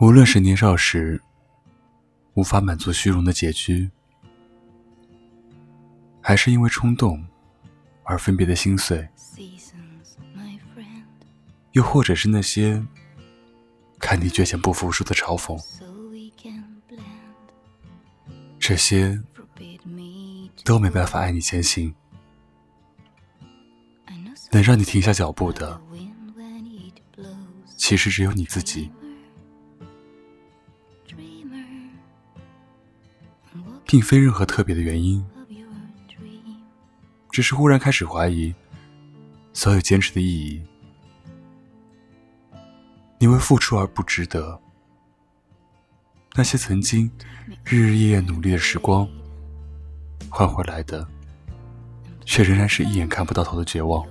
无论是年少时无法满足虚荣的拮据，还是因为冲动而分别的心碎，又或者是那些看你倔强不服输的嘲讽，这些都没办法爱你前行。能让你停下脚步的，其实只有你自己。并非任何特别的原因，只是忽然开始怀疑所有坚持的意义。你为付出而不值得，那些曾经日日夜夜努力的时光，换回来的，却仍然是一眼看不到头的绝望。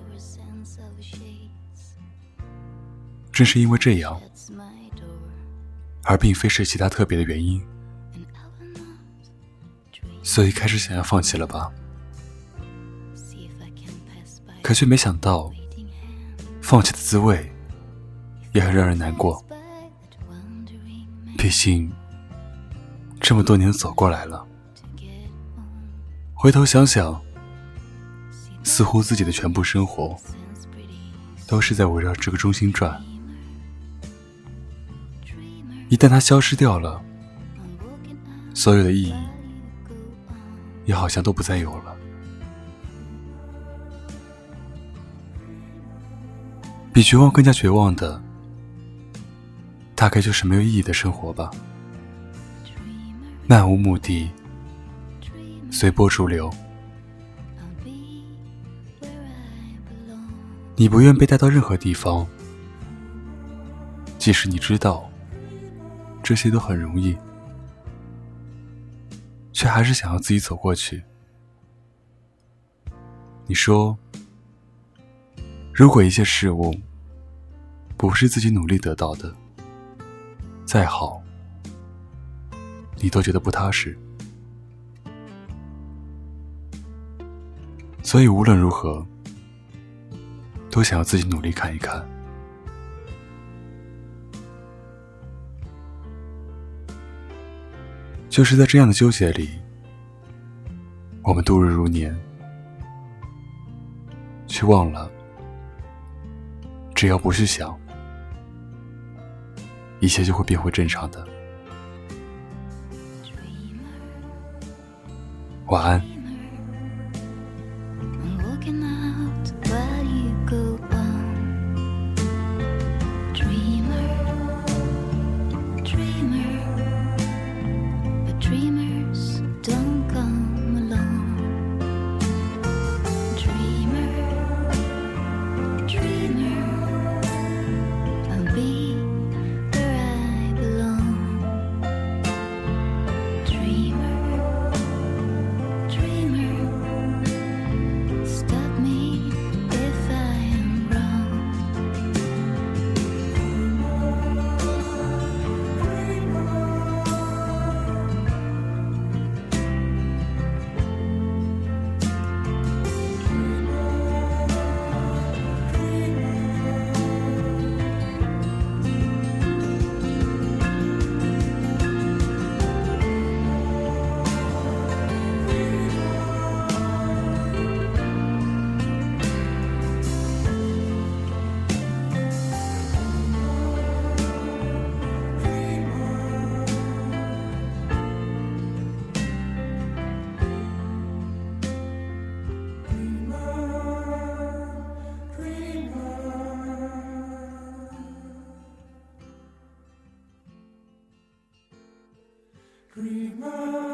正是因为这样，而并非是其他特别的原因。所以开始想要放弃了吧，可却没想到，放弃的滋味也很让人难过。毕竟这么多年走过来了，回头想想，似乎自己的全部生活都是在围绕这个中心转。一旦它消失掉了，所有的意义。也好像都不再有了。比绝望更加绝望的，大概就是没有意义的生活吧。漫无目的，随波逐流。你不愿被带到任何地方，即使你知道这些都很容易。却还是想要自己走过去。你说，如果一切事物不是自己努力得到的，再好，你都觉得不踏实。所以无论如何，都想要自己努力看一看。就是在这样的纠结里，我们度日如年，却忘了，只要不去想，一切就会变回正常的。晚安。Dreamer.